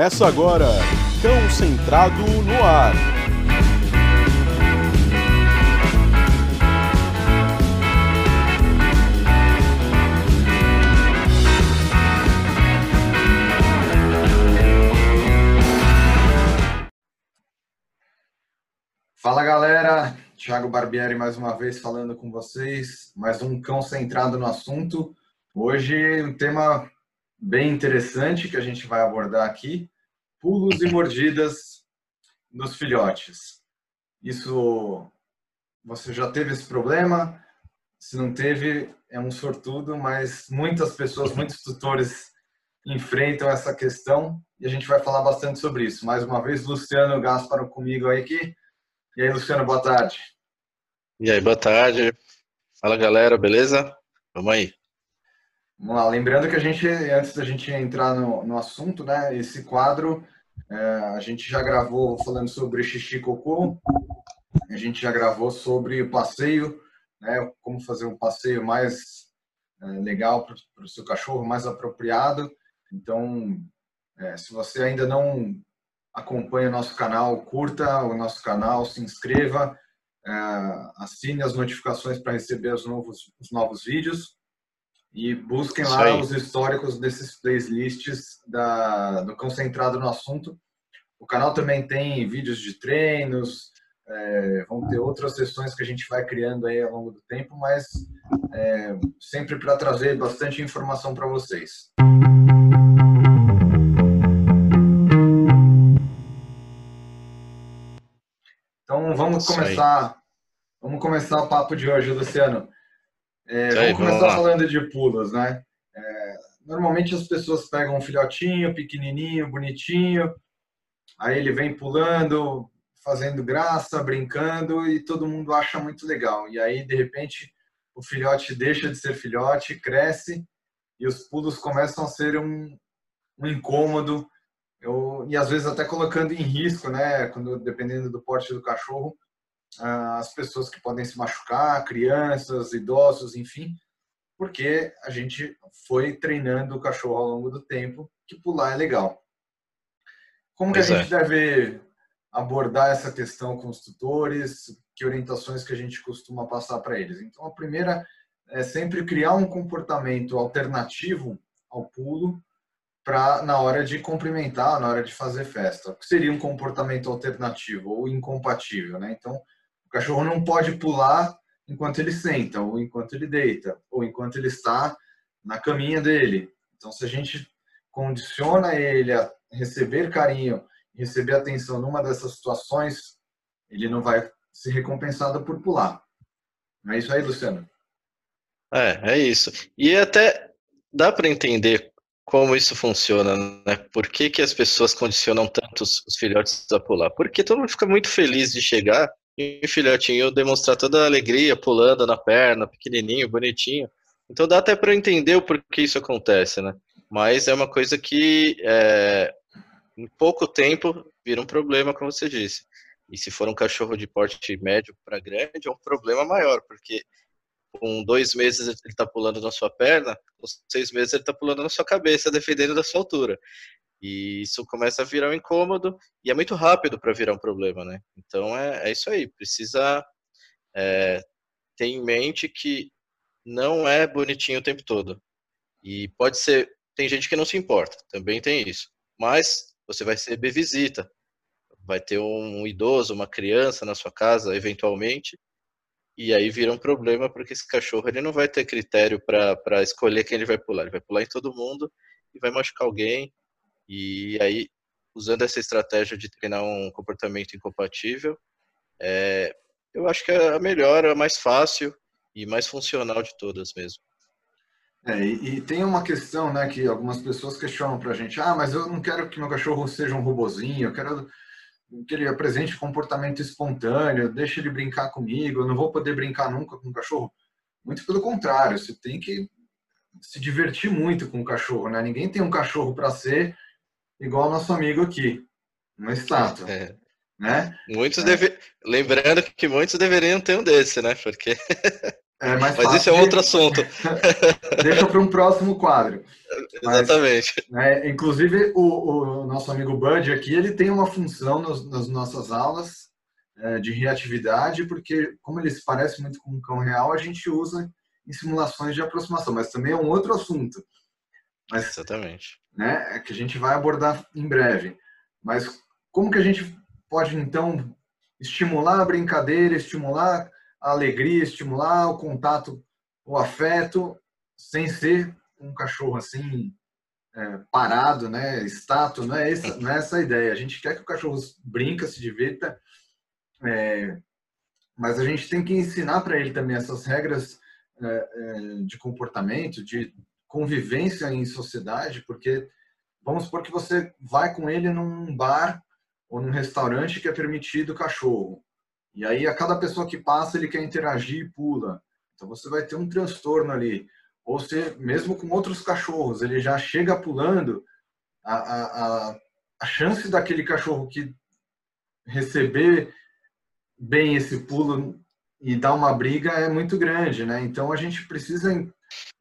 Começa agora, Cão Centrado no Ar. Fala galera, Thiago Barbieri mais uma vez falando com vocês, mais um cão centrado no assunto. Hoje um tema bem interessante que a gente vai abordar aqui: pulos e mordidas nos filhotes. Isso você já teve esse problema? Se não teve, é um sortudo, mas muitas pessoas, muitos tutores enfrentam essa questão e a gente vai falar bastante sobre isso. Mais uma vez, Luciano Gasparo comigo aí aqui. E aí, Luciano, boa tarde. E aí, boa tarde. Fala galera, beleza? Vamos aí. Vamos lá, lembrando que a gente, antes da gente entrar no, no assunto, né, esse quadro é, a gente já gravou falando sobre xixi cocô, a gente já gravou sobre o passeio, né, como fazer um passeio mais é, legal para o seu cachorro, mais apropriado. Então, é, se você ainda não acompanha o nosso canal, curta o nosso canal, se inscreva, é, assine as notificações para receber os novos, os novos vídeos. E busquem Isso lá aí. os históricos desses playlists da, do Concentrado no Assunto. O canal também tem vídeos de treinos, é, vão ter outras sessões que a gente vai criando aí ao longo do tempo, mas é, sempre para trazer bastante informação para vocês. Então vamos começar, vamos começar o papo de hoje, Luciano. É, vamos começar falando de pulos, né? É, normalmente as pessoas pegam um filhotinho, pequenininho, bonitinho, aí ele vem pulando, fazendo graça, brincando e todo mundo acha muito legal. E aí, de repente, o filhote deixa de ser filhote, cresce e os pulos começam a ser um, um incômodo eu, e às vezes até colocando em risco, né? Quando dependendo do porte do cachorro, as pessoas que podem se machucar, crianças, idosos, enfim, porque a gente foi treinando o cachorro ao longo do tempo que pular é legal. Como que a gente deve abordar essa questão com os tutores? Que orientações que a gente costuma passar para eles? Então, a primeira é sempre criar um comportamento alternativo ao pulo para na hora de cumprimentar, na hora de fazer festa. O que seria um comportamento alternativo ou incompatível, né? Então, o cachorro não pode pular enquanto ele senta, ou enquanto ele deita, ou enquanto ele está na caminha dele. Então, se a gente condiciona ele a receber carinho, receber atenção numa dessas situações, ele não vai ser recompensado por pular. É isso aí, Luciano? É, é isso. E até dá para entender como isso funciona, né? Por que, que as pessoas condicionam tanto os, os filhotes a pular? Porque todo mundo fica muito feliz de chegar filhotinho demonstrar toda a alegria, pulando na perna, pequenininho, bonitinho. Então dá até para entender o porquê isso acontece, né? Mas é uma coisa que é, em pouco tempo vira um problema, como você disse. E se for um cachorro de porte médio para grande, é um problema maior, porque com dois meses ele está pulando na sua perna, com seis meses ele está pulando na sua cabeça, defendendo da sua altura. E isso começa a virar um incômodo e é muito rápido para virar um problema, né? Então é, é isso aí, precisa é, ter em mente que não é bonitinho o tempo todo. E pode ser, tem gente que não se importa, também tem isso. Mas você vai receber visita, vai ter um idoso, uma criança na sua casa, eventualmente, e aí vira um problema porque esse cachorro ele não vai ter critério para escolher quem ele vai pular. Ele vai pular em todo mundo e vai machucar alguém e aí, usando essa estratégia de treinar um comportamento incompatível, é, eu acho que é a melhor, a mais fácil e mais funcional de todas mesmo. É, e, e, tem uma questão, né, que algumas pessoas questionam pra gente, ah, mas eu não quero que meu cachorro seja um robozinho, eu quero que ele apresente comportamento espontâneo, deixe ele brincar comigo, eu não vou poder brincar nunca com o cachorro. Muito pelo contrário, você tem que se divertir muito com o cachorro, né? Ninguém tem um cachorro para ser igual ao nosso amigo aqui, uma estátua. É. Né? Muitos é. deve... Lembrando que muitos deveriam ter um desse, né? Porque É mais Mas isso é outro assunto. Deixa para um próximo quadro. Mas, Exatamente. Né, inclusive, o, o, nosso amigo Bud aqui, ele tem uma função nos, nas nossas aulas é, de reatividade, porque como ele se parece muito com um cão real, a gente usa em simulações de aproximação, mas também é um outro assunto. Mas, Exatamente. Né, é que a gente vai abordar em breve. Mas como que a gente pode, então, estimular a brincadeira, estimular a alegria, estimular o contato, o afeto, sem ser um cachorro assim é, parado, né, estátua, não é, essa, não é essa a ideia. A gente quer que o cachorro brinca, se divirta, é, mas a gente tem que ensinar para ele também essas regras é, é, de comportamento, de convivência em sociedade, porque vamos supor que você vai com ele num bar ou num restaurante que é permitido cachorro. E aí, a cada pessoa que passa, ele quer interagir e pula. Então, você vai ter um transtorno ali. Ou se, mesmo com outros cachorros, ele já chega pulando, a, a, a chance daquele cachorro que receber bem esse pulo e dar uma briga é muito grande, né? Então, a gente precisa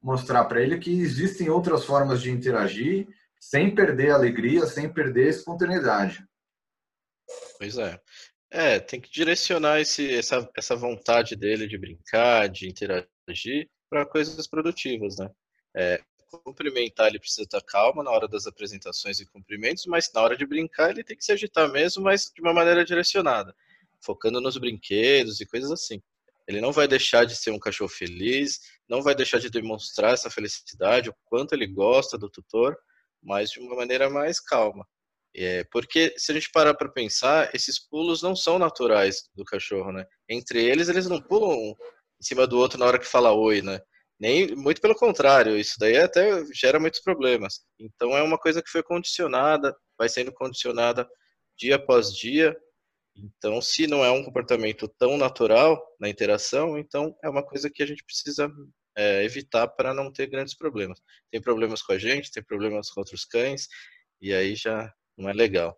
mostrar para ele que existem outras formas de interagir sem perder a alegria, sem perder a espontaneidade. Pois é. É, tem que direcionar esse, essa, essa vontade dele de brincar, de interagir para coisas produtivas, né? É, cumprimentar ele precisa estar calmo na hora das apresentações e cumprimentos, mas na hora de brincar ele tem que se agitar mesmo, mas de uma maneira direcionada, focando nos brinquedos e coisas assim. Ele não vai deixar de ser um cachorro feliz, não vai deixar de demonstrar essa felicidade, o quanto ele gosta do tutor, mas de uma maneira mais calma. É, porque se a gente parar para pensar, esses pulos não são naturais do cachorro, né? Entre eles, eles não pulam em cima do outro na hora que fala oi, né? Nem muito pelo contrário, isso daí até gera muitos problemas. Então é uma coisa que foi condicionada, vai sendo condicionada dia após dia. Então, se não é um comportamento tão natural na interação, então é uma coisa que a gente precisa é, evitar para não ter grandes problemas. Tem problemas com a gente, tem problemas com outros cães, e aí já não é legal.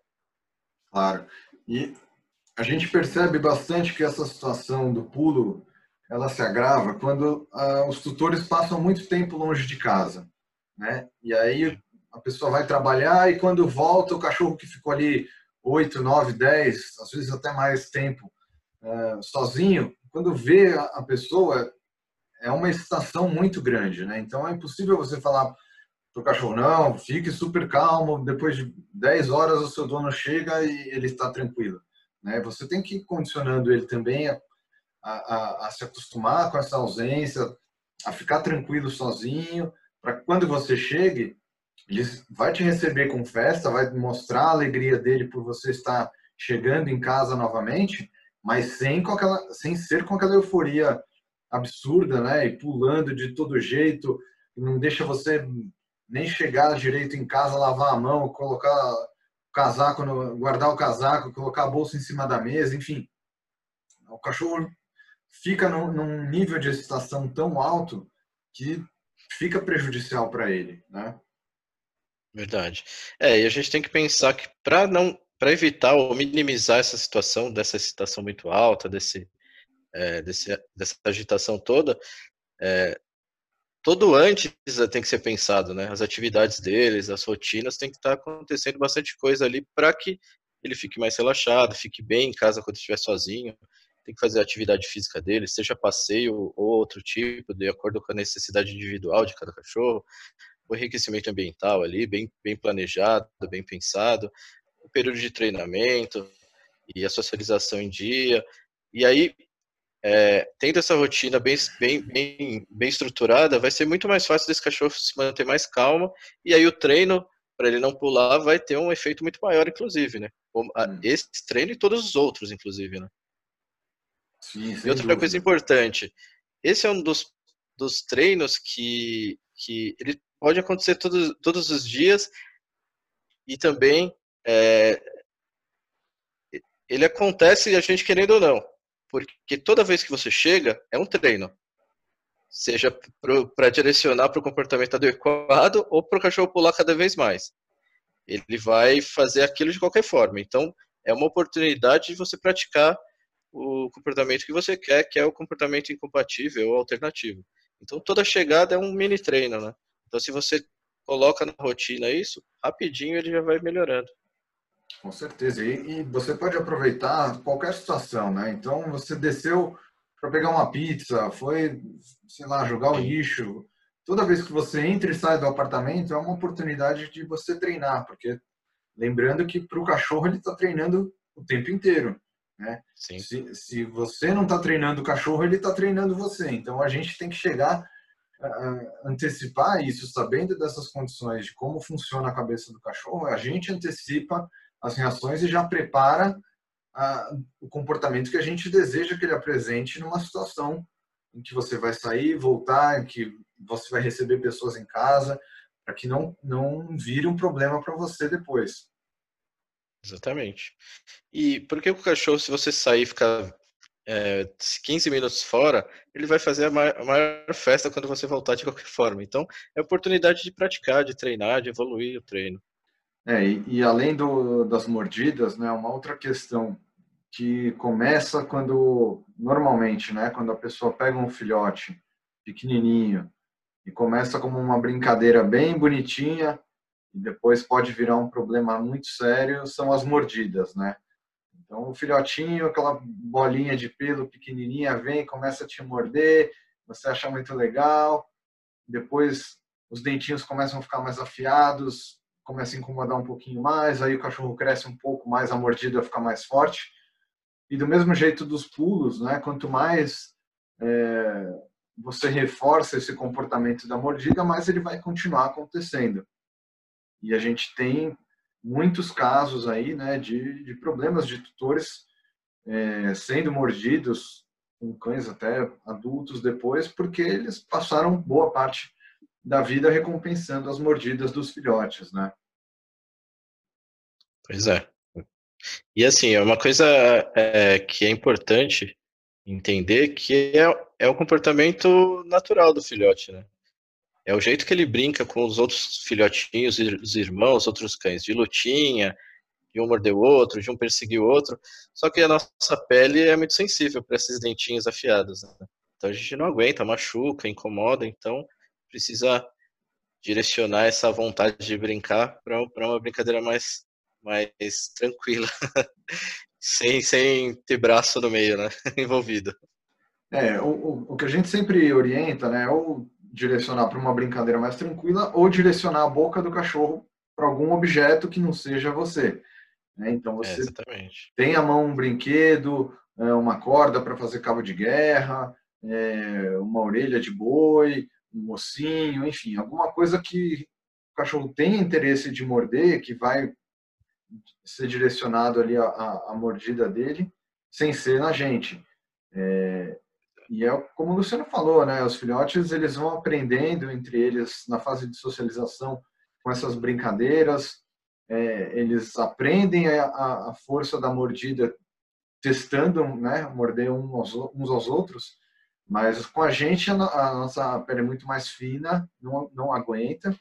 Claro. E a gente percebe bastante que essa situação do pulo ela se agrava quando ah, os tutores passam muito tempo longe de casa, né? E aí a pessoa vai trabalhar e quando volta o cachorro que ficou ali 8, 9, 10, às vezes até mais tempo ah, sozinho, quando vê a pessoa é uma excitação muito grande, né? Então é impossível você falar para o cachorro, não, fique super calmo, depois de 10 horas o seu dono chega e ele está tranquilo. Né? Você tem que ir condicionando ele também a, a, a se acostumar com essa ausência, a ficar tranquilo sozinho, para quando você chegue, ele vai te receber com festa, vai mostrar a alegria dele por você estar chegando em casa novamente, mas sem, com aquela, sem ser com aquela euforia absurda, né? E pulando de todo jeito, não deixa você nem chegar direito em casa, lavar a mão, colocar o casaco, no, guardar o casaco, colocar a bolsa em cima da mesa, enfim. O cachorro fica num, num nível de excitação tão alto que fica prejudicial para ele, né? Verdade. É, e a gente tem que pensar que para não para evitar ou minimizar essa situação dessa excitação muito alta, desse, é, desse dessa agitação toda, é, todo antes eh, tem que ser pensado, né? As atividades deles, as rotinas, tem que estar tá acontecendo bastante coisa ali para que ele fique mais relaxado, fique bem em casa quando estiver sozinho. Tem que fazer a atividade física dele, seja passeio ou outro tipo, de acordo com a necessidade individual de cada cachorro. O enriquecimento ambiental ali, bem, bem planejado, bem pensado. O período de treinamento e a socialização em dia. E aí, é, tendo essa rotina bem, bem, bem, bem estruturada, vai ser muito mais fácil desse cachorro se manter mais calmo, e aí o treino, para ele não pular, vai ter um efeito muito maior, inclusive, né? Hum. Esse treino e todos os outros, inclusive, né? Sim, e outra dúvida. coisa importante, esse é um dos, dos treinos que, que ele pode acontecer todos, todos os dias e também é, ele acontece a gente querendo ou não porque toda vez que você chega, é um treino. Seja para direcionar para o comportamento adequado ou para o cachorro pular cada vez mais. Ele vai fazer aquilo de qualquer forma. Então, é uma oportunidade de você praticar o comportamento que você quer, que é o comportamento incompatível ou alternativo. Então toda chegada é um mini treino, né? Então se você coloca na rotina isso, rapidinho ele já vai melhorando. Com certeza. E, e você pode aproveitar qualquer situação, né? Então você desceu para pegar uma pizza, foi, sei lá, jogar o lixo. Toda vez que você entra e sai do apartamento é uma oportunidade de você treinar, porque lembrando que para o cachorro ele está treinando o tempo inteiro. Né? Sim. Se, se você não está treinando o cachorro, ele está treinando você. Então a gente tem que chegar antecipar isso, sabendo dessas condições de como funciona a cabeça do cachorro, a gente antecipa as reações e já prepara o comportamento que a gente deseja que ele apresente numa situação em que você vai sair, voltar, em que você vai receber pessoas em casa, para que não, não vire um problema para você depois. Exatamente. E por que o cachorro, se você sair e ficar é, 15 minutos fora, ele vai fazer a maior, a maior, festa quando você voltar de qualquer forma. Então, é oportunidade de praticar, de treinar, de evoluir o treino. É, e, e além do, das mordidas, né, uma outra questão que começa quando, normalmente, né, quando a pessoa pega um filhote pequenininho e começa como uma brincadeira bem bonitinha, e depois pode virar um problema muito sério, são as mordidas, né? Então, o filhotinho, aquela bolinha de pelo pequenininha, vem, começa a te morder, você acha muito legal, depois os dentinhos começam a ficar mais afiados, começa a incomodar um pouquinho mais, aí o cachorro cresce um pouco mais, a mordida fica mais forte. E do mesmo jeito dos pulos, né? Quanto mais é, você reforça esse comportamento da mordida, mais ele vai continuar acontecendo. E a gente tem muitos casos aí, né, de, de problemas de tutores é, sendo mordidos com cães até adultos depois, porque eles passaram boa parte da vida recompensando as mordidas dos filhotes, né? Pois é. E assim, é uma coisa é, que é importante entender que é, é o comportamento natural do filhote, né? É o jeito que ele brinca com os outros filhotinhos, os irmãos, outros cães, de lutinha, de um morder o outro, de um perseguir o outro. Só que a nossa pele é muito sensível para esses dentinhos afiados. Né? Então a gente não aguenta, machuca, incomoda. Então precisa direcionar essa vontade de brincar para uma brincadeira mais, mais tranquila, sem, sem ter braço no meio, né? envolvido. É, o, o que a gente sempre orienta, né, ou direcionar para uma brincadeira mais tranquila ou direcionar a boca do cachorro para algum objeto que não seja você. Né? Então você é, tem a mão um brinquedo, é, uma corda para fazer cabo de guerra, é, uma orelha de boi, um mocinho, enfim, alguma coisa que o cachorro tem interesse de morder, que vai ser direcionado ali a, a, a mordida dele, sem ser na gente. É, e é como o Luciano falou, né? Os filhotes eles vão aprendendo entre eles na fase de socialização com essas brincadeiras. É, eles aprendem a, a, força da mordida testando, né? Morder uns aos, uns aos outros. Mas com a gente a, a nossa pele é muito mais fina, não, não aguenta.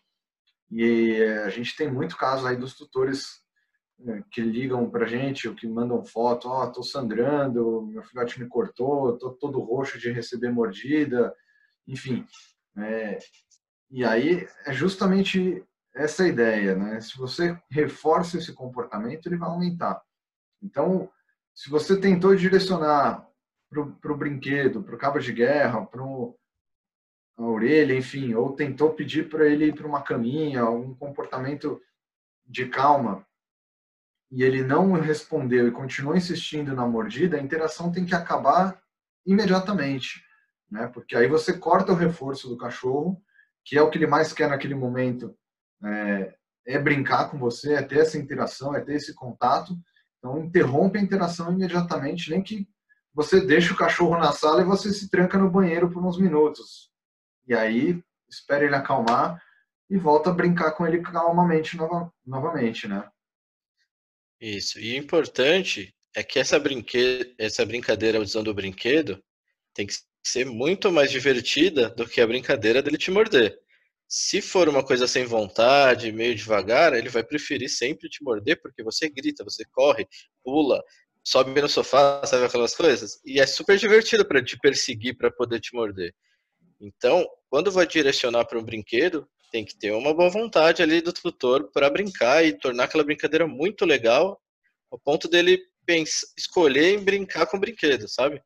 E a gente tem muito caso aí dos tutores que ligam para gente, ou que mandam foto, ó, oh, tô sangrando, meu filhote me cortou, tô todo roxo de receber mordida, enfim. É, e aí é justamente essa ideia, né? Se você reforça esse comportamento, ele vai aumentar. Então, se você tentou direcionar para o brinquedo, para o cabo de guerra, para a orelha, enfim, ou tentou pedir para ele ir para uma caminha, um comportamento de calma, e ele não respondeu e continuou insistindo na mordida, a interação tem que acabar imediatamente, né? Porque aí você corta o reforço do cachorro, que é o que ele mais quer naquele momento, é, é brincar com você, é ter essa interação, é ter esse contato. Então interrompe a interação imediatamente, nem que você deixe o cachorro na sala e você se tranca no banheiro por uns minutos. E aí espera ele acalmar e volta a brincar com ele calmamente nova, novamente, né? Isso. E o importante é que essa, brinque... essa brincadeira usando o brinquedo tem que ser muito mais divertida do que a brincadeira dele te morder. Se for uma coisa sem vontade, meio devagar, ele vai preferir sempre te morder porque você grita, você corre, pula, sobe no sofá, sabe aquelas coisas? E é super divertido para te perseguir para poder te morder. Então, quando vai direcionar para um brinquedo, tem que ter uma boa vontade ali do tutor para brincar e tornar aquela brincadeira muito legal, ao ponto dele pensar, escolher em brincar com o brinquedo, sabe?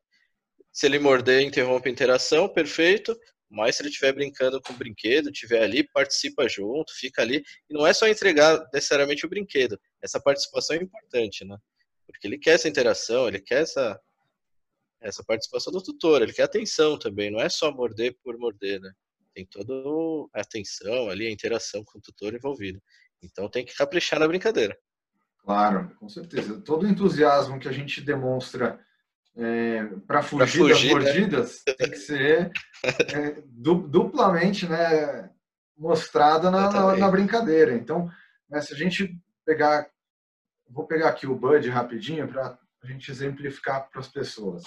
Se ele morder, interrompe a interação, perfeito. Mas se ele estiver brincando com o brinquedo, estiver ali, participa junto, fica ali. E não é só entregar necessariamente o brinquedo. Essa participação é importante, né? Porque ele quer essa interação, ele quer essa, essa participação do tutor, ele quer atenção também, não é só morder por morder, né? Tem toda a atenção ali, a interação com o tutor envolvido. Então tem que caprichar na brincadeira. Claro, com certeza. Todo o entusiasmo que a gente demonstra é, para fugir, fugir, das né? mordidas né? tem que ser é, duplamente né, mostrada na, na, na, brincadeira. Então, né, se a gente pegar, vou pegar aqui o Bud rapidinho para a gente exemplificar para as pessoas.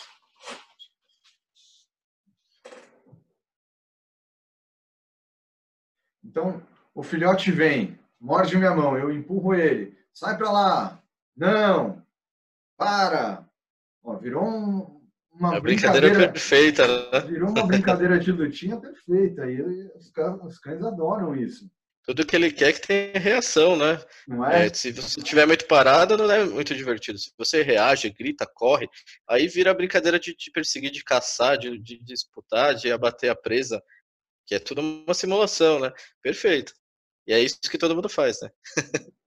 Então, o filhote vem, morde minha mão, eu empurro ele, sai para lá, não, para, Ó, virou um, uma a brincadeira, brincadeira perfeita, né? Virou uma brincadeira de lutinha perfeita. E os, os cães adoram isso. Tudo que ele quer é que tenha reação, né? Não é? é? se você estiver muito parado, não é muito divertido. Se você reage, grita, corre, aí vira a brincadeira de te perseguir, de caçar, de, de disputar, de abater a presa, que é tudo uma simulação, né? Perfeito. E é isso que todo mundo faz, né?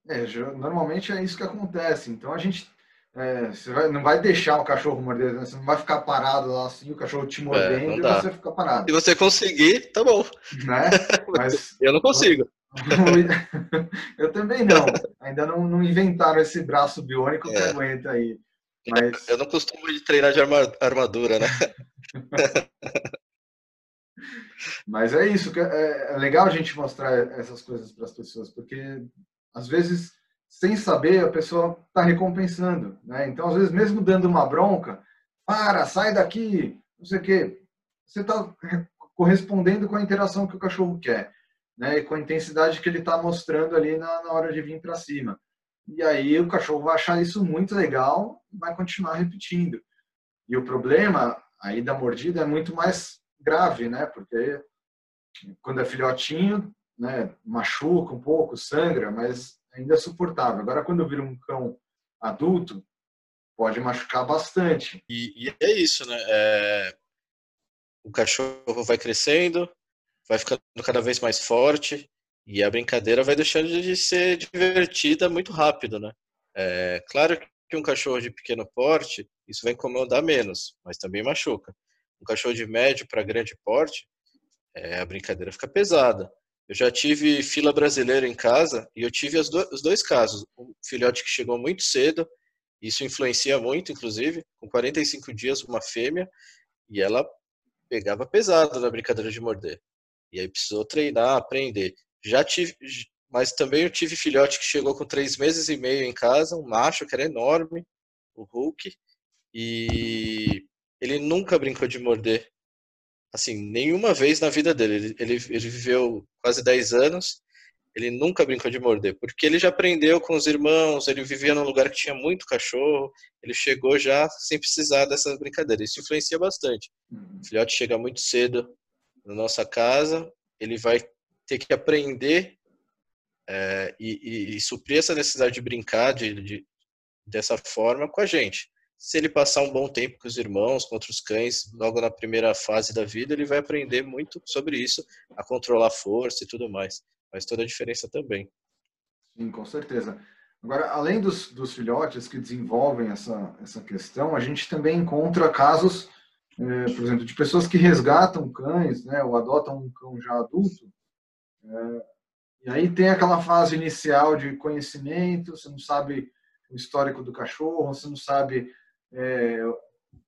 é, normalmente é isso que acontece. Então a gente é, você vai, não vai deixar o cachorro morder, né? você não vai ficar parado lá assim, o cachorro te é, mordendo é, e você fica parado. Se você conseguir, tá bom. Né? Mas, eu não consigo. eu também não. Ainda não, não inventaram esse braço biônico é. que aguenta aí. Mas... Eu não costumo de treinar de armadura, né? Mas é isso, é, é legal a gente mostrar essas coisas para as pessoas, porque às vezes sem saber, a pessoa está recompensando. Né? Então, às vezes, mesmo dando uma bronca, para, sai daqui, não sei o quê, você está correspondendo com a interação que o cachorro quer, né? e com a intensidade que ele está mostrando ali na, na hora de vir para cima. E aí o cachorro vai achar isso muito legal e vai continuar repetindo. E o problema aí da mordida é muito mais grave, né? Porque quando é filhotinho, né, machuca um pouco, sangra, mas ainda é suportável. Agora, quando vira um cão adulto, pode machucar bastante. E, e é isso, né? É... O cachorro vai crescendo, vai ficando cada vez mais forte e a brincadeira vai deixando de ser divertida muito rápido, né? É claro que um cachorro de pequeno porte, isso vai incomodar menos, mas também machuca. Um cachorro de médio para grande porte, é, a brincadeira fica pesada. Eu já tive fila brasileira em casa e eu tive do, os dois casos. Um filhote que chegou muito cedo, isso influencia muito, inclusive, com 45 dias, uma fêmea, e ela pegava pesado na brincadeira de morder. E aí precisou treinar, aprender. Já tive, mas também eu tive filhote que chegou com três meses e meio em casa, um macho que era enorme, o Hulk, e ele nunca brincou de morder assim, nenhuma vez na vida dele. Ele, ele, ele viveu quase 10 anos, ele nunca brincou de morder, porque ele já aprendeu com os irmãos, ele vivia num lugar que tinha muito cachorro, ele chegou já sem precisar dessas brincadeiras. Isso influencia bastante. Uhum. O filhote chega muito cedo na nossa casa, ele vai ter que aprender é, e, e, e, suprir essa necessidade de brincar de, de, dessa forma com a gente se ele passar um bom tempo com os irmãos, com outros cães, logo na primeira fase da vida, ele vai aprender muito sobre isso, a controlar força e tudo mais. Faz toda a diferença também. Sim, com certeza. Agora, além dos, dos filhotes que desenvolvem essa, essa questão, a gente também encontra casos, é, por exemplo, de pessoas que resgatam cães, né, ou adotam um cão já adulto, é, e aí tem aquela fase inicial de conhecimento, você não sabe o histórico do cachorro, você não sabe é,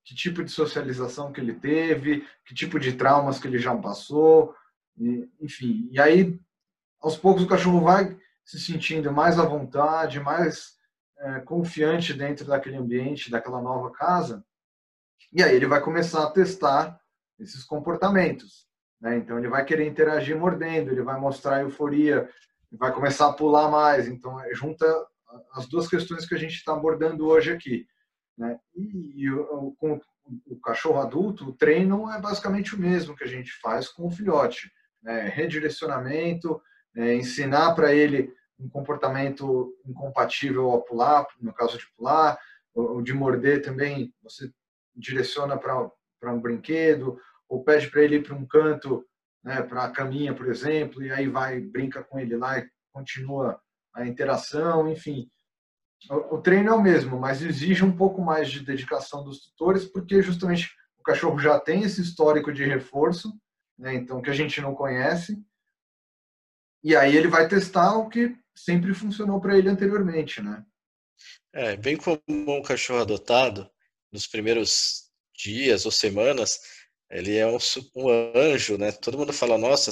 que tipo de socialização que ele teve, que tipo de traumas que ele já passou, e, enfim. E aí, aos poucos, o cachorro vai se sentindo mais à vontade, mais é, confiante dentro daquele ambiente, daquela nova casa, e aí ele vai começar a testar esses comportamentos. Né? Então, ele vai querer interagir mordendo, ele vai mostrar euforia, vai começar a pular mais. Então, junta as duas questões que a gente está abordando hoje aqui Né? E, e o, com o cachorro adulto, o treino é basicamente o mesmo que a gente faz com o filhote. Né? Redirecionamento, é, ensinar para ele um comportamento incompatível ao pular, no caso de pular, ou de morder também, você direciona para um brinquedo, ou pede para ele ir para um canto, né, para a caminha, por exemplo, e aí vai, brinca com ele lá e continua a interação, enfim. O, treino é o mesmo, mas exige um pouco mais de dedicação dos tutores, porque justamente o cachorro já tem esse histórico de reforço, né, então que a gente não conhece, e aí ele vai testar o que sempre funcionou para ele anteriormente, né? É, bem como um cachorro adotado, nos primeiros dias ou semanas, ele é um, um anjo, né? Todo mundo fala, nossa,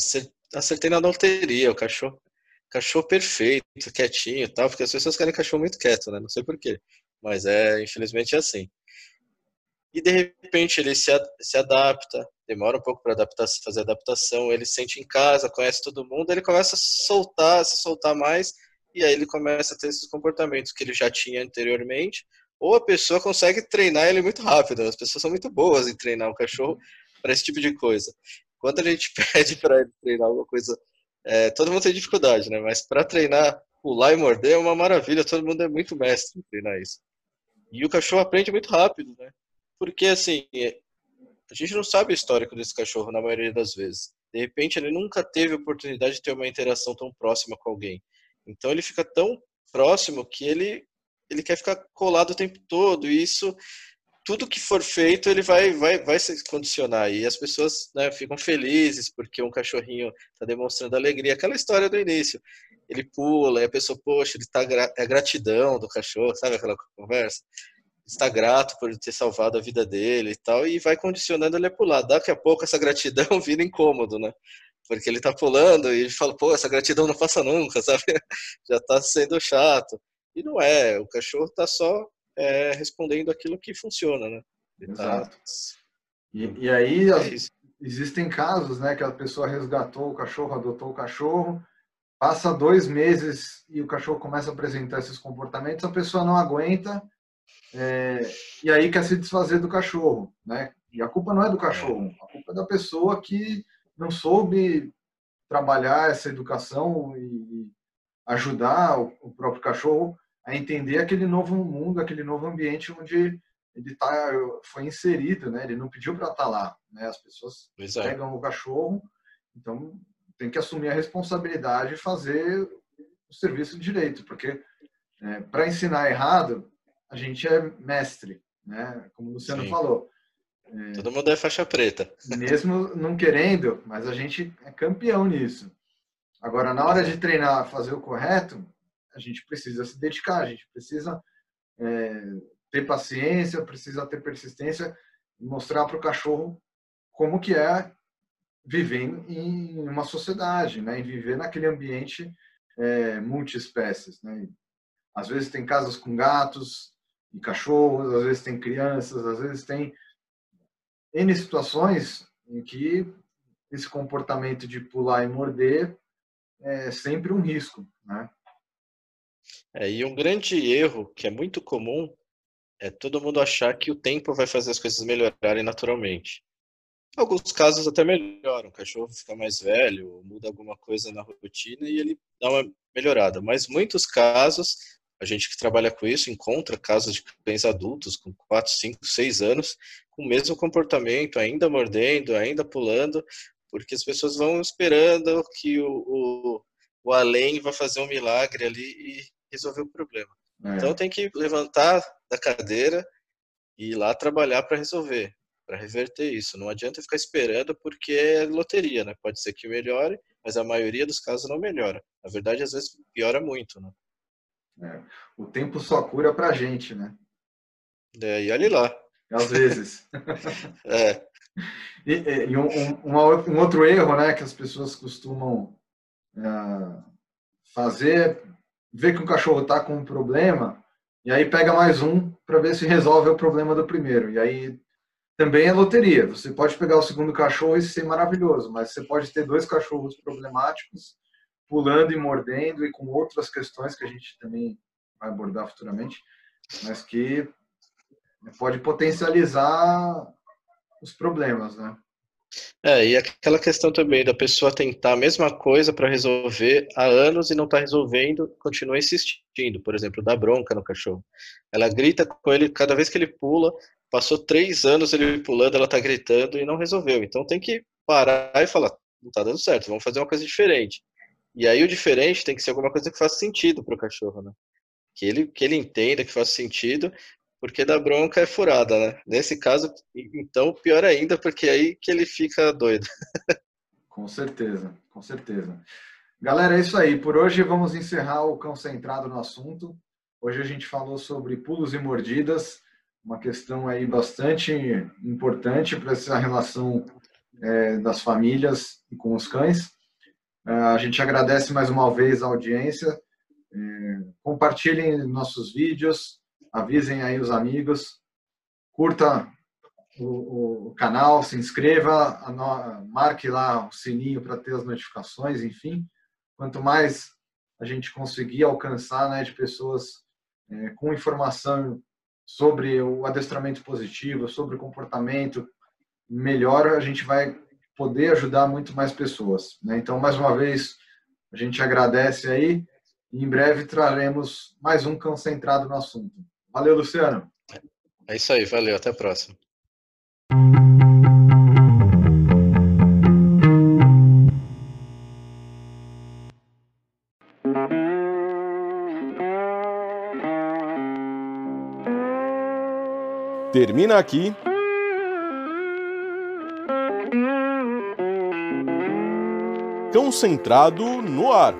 acertei na loteria, o cachorro, cachorro perfeito, quietinho e tal, porque as pessoas querem cachorro muito quieto, né? Não sei porquê, mas é, infelizmente, é assim. E de repente ele se, se adapta, demora um pouco para adaptar, fazer adaptação, ele se sente em casa, conhece todo mundo, ele começa a soltar, se soltar mais, e aí ele começa a ter esses comportamentos que ele já tinha anteriormente, ou a pessoa consegue treinar ele muito rápido. As pessoas são muito boas em treinar o cachorro para esse tipo de coisa. Quando a gente pede para ele treinar alguma coisa, é, todo mundo tem dificuldade, né? Mas para treinar pular e morder é uma maravilha, todo mundo é muito mestre em treinar isso. E o cachorro aprende muito rápido, né? Porque assim, a gente não sabe o histórico desse cachorro na maioria das vezes. De repente ele nunca teve oportunidade de ter uma interação tão próxima com alguém. Então ele fica tão próximo que ele ele quer ficar colado o tempo todo e isso tudo que for feito ele vai vai vai se condicionar. E as pessoas né, ficam felizes porque um cachorrinho está demonstrando alegria. Aquela história do início. Ele pula e a pessoa poxa ele está é gratidão do cachorro sabe aquela conversa? Está grato por ter salvado a vida dele e tal e vai condicionando ele a pular. Daqui a pouco essa gratidão vira incômodo né? Porque ele está pulando e ele fala pô essa gratidão não passa nunca sabe? Já está sendo chato. E não é, o cachorro está só é, respondendo aquilo que funciona, né? Exato. Tá... E, e, aí é as, existem casos, né, que a pessoa resgatou o cachorro, adotou o cachorro, passa dois meses e o cachorro começa a apresentar esses comportamentos, a pessoa não aguenta é, e aí quer se desfazer do cachorro, né? E a culpa não é do cachorro, a culpa é da pessoa que não soube trabalhar essa educação e ajudar o próprio cachorro a entender aquele novo mundo, aquele novo ambiente onde ele tá, foi inserido, né? Ele não pediu para estar tá lá, né? As pessoas Exato. pegam o cachorro, então tem que assumir a responsabilidade e fazer o serviço de direito, porque é, para ensinar errado a gente é mestre, né? Como o Luciano Sim. falou. É, Todo mundo é faixa preta. Mesmo não querendo, mas a gente é campeão nisso. Agora, na hora de treinar, fazer o correto, a gente precisa se dedicar, a gente precisa é, ter paciência, precisa ter persistência e mostrar para o cachorro como que é viver em uma sociedade, né? E viver naquele ambiente é, multiespécies, né? Às vezes tem casas com gatos e cachorros, às vezes tem crianças, às vezes tem N situações em que esse comportamento de pular e morder é sempre um risco, né? É, e um grande erro que é muito comum é todo mundo achar que o tempo vai fazer as coisas melhorarem naturalmente. Em alguns casos até melhoram, o cachorro fica mais velho, muda alguma coisa na rotina e ele dá uma melhorada. Mas muitos casos, a gente que trabalha com isso encontra casos de cães adultos com 4, 5, 6 anos com o mesmo comportamento, ainda mordendo, ainda pulando, porque as pessoas vão esperando que o, o, o além vai fazer um milagre ali e resolver o problema. É. Então tem que levantar da cadeira e ir lá trabalhar para resolver, para reverter isso. Não adianta ficar esperando porque é loteria, né? Pode ser que melhore, mas a maioria dos casos não melhora. Na verdade, às vezes piora muito, né? É. O tempo só cura pra gente, né? É, e olhe lá. Às vezes. é. E, e um, um, um, outro erro, né, que as pessoas costumam uh, fazer vê que o cachorro está com um problema e aí pega mais um para ver se resolve o problema do primeiro. E aí também é loteria. Você pode pegar o segundo cachorro e ser maravilhoso, mas você pode ter dois cachorros problemáticos pulando e mordendo e com outras questões que a gente também vai abordar futuramente, mas que pode potencializar os problemas, né? É, e aquela questão também da pessoa tentar a mesma coisa para resolver há anos e não está resolvendo, continua insistindo. Por exemplo, dá bronca no cachorro. Ela grita com ele cada vez que ele pula, passou três anos ele pulando, ela está gritando e não resolveu. Então tem que parar e falar: não está dando certo, vamos fazer uma coisa diferente. E aí o diferente tem que ser alguma coisa que faça sentido para o cachorro, né? Que ele, que ele entenda que faça sentido porque da bronca é furada, né? Nesse caso, então, pior ainda, porque aí que ele fica doido. com certeza, com certeza. Galera, é isso aí. Por hoje vamos encerrar o concentrado no assunto. Hoje a gente falou sobre pulos e mordidas, uma questão aí bastante importante para essa relação é, das famílias com os cães. É, a gente agradece mais uma vez a audiência. É, compartilhem nossos vídeos, avisem aí os amigos, curta o, o canal, se inscreva, marque lá o sininho para ter as notificações, enfim. Quanto mais a gente conseguir alcançar né, de pessoas é, com informação sobre o adestramento positivo, sobre o comportamento, melhor a gente vai poder ajudar muito mais pessoas. Né? Então, mais uma vez, a gente agradece aí e em breve traremos mais um concentrado no assunto. Valeu, Luciano. É isso aí, valeu, até a próxima. Termina aqui. Concentrado no ar.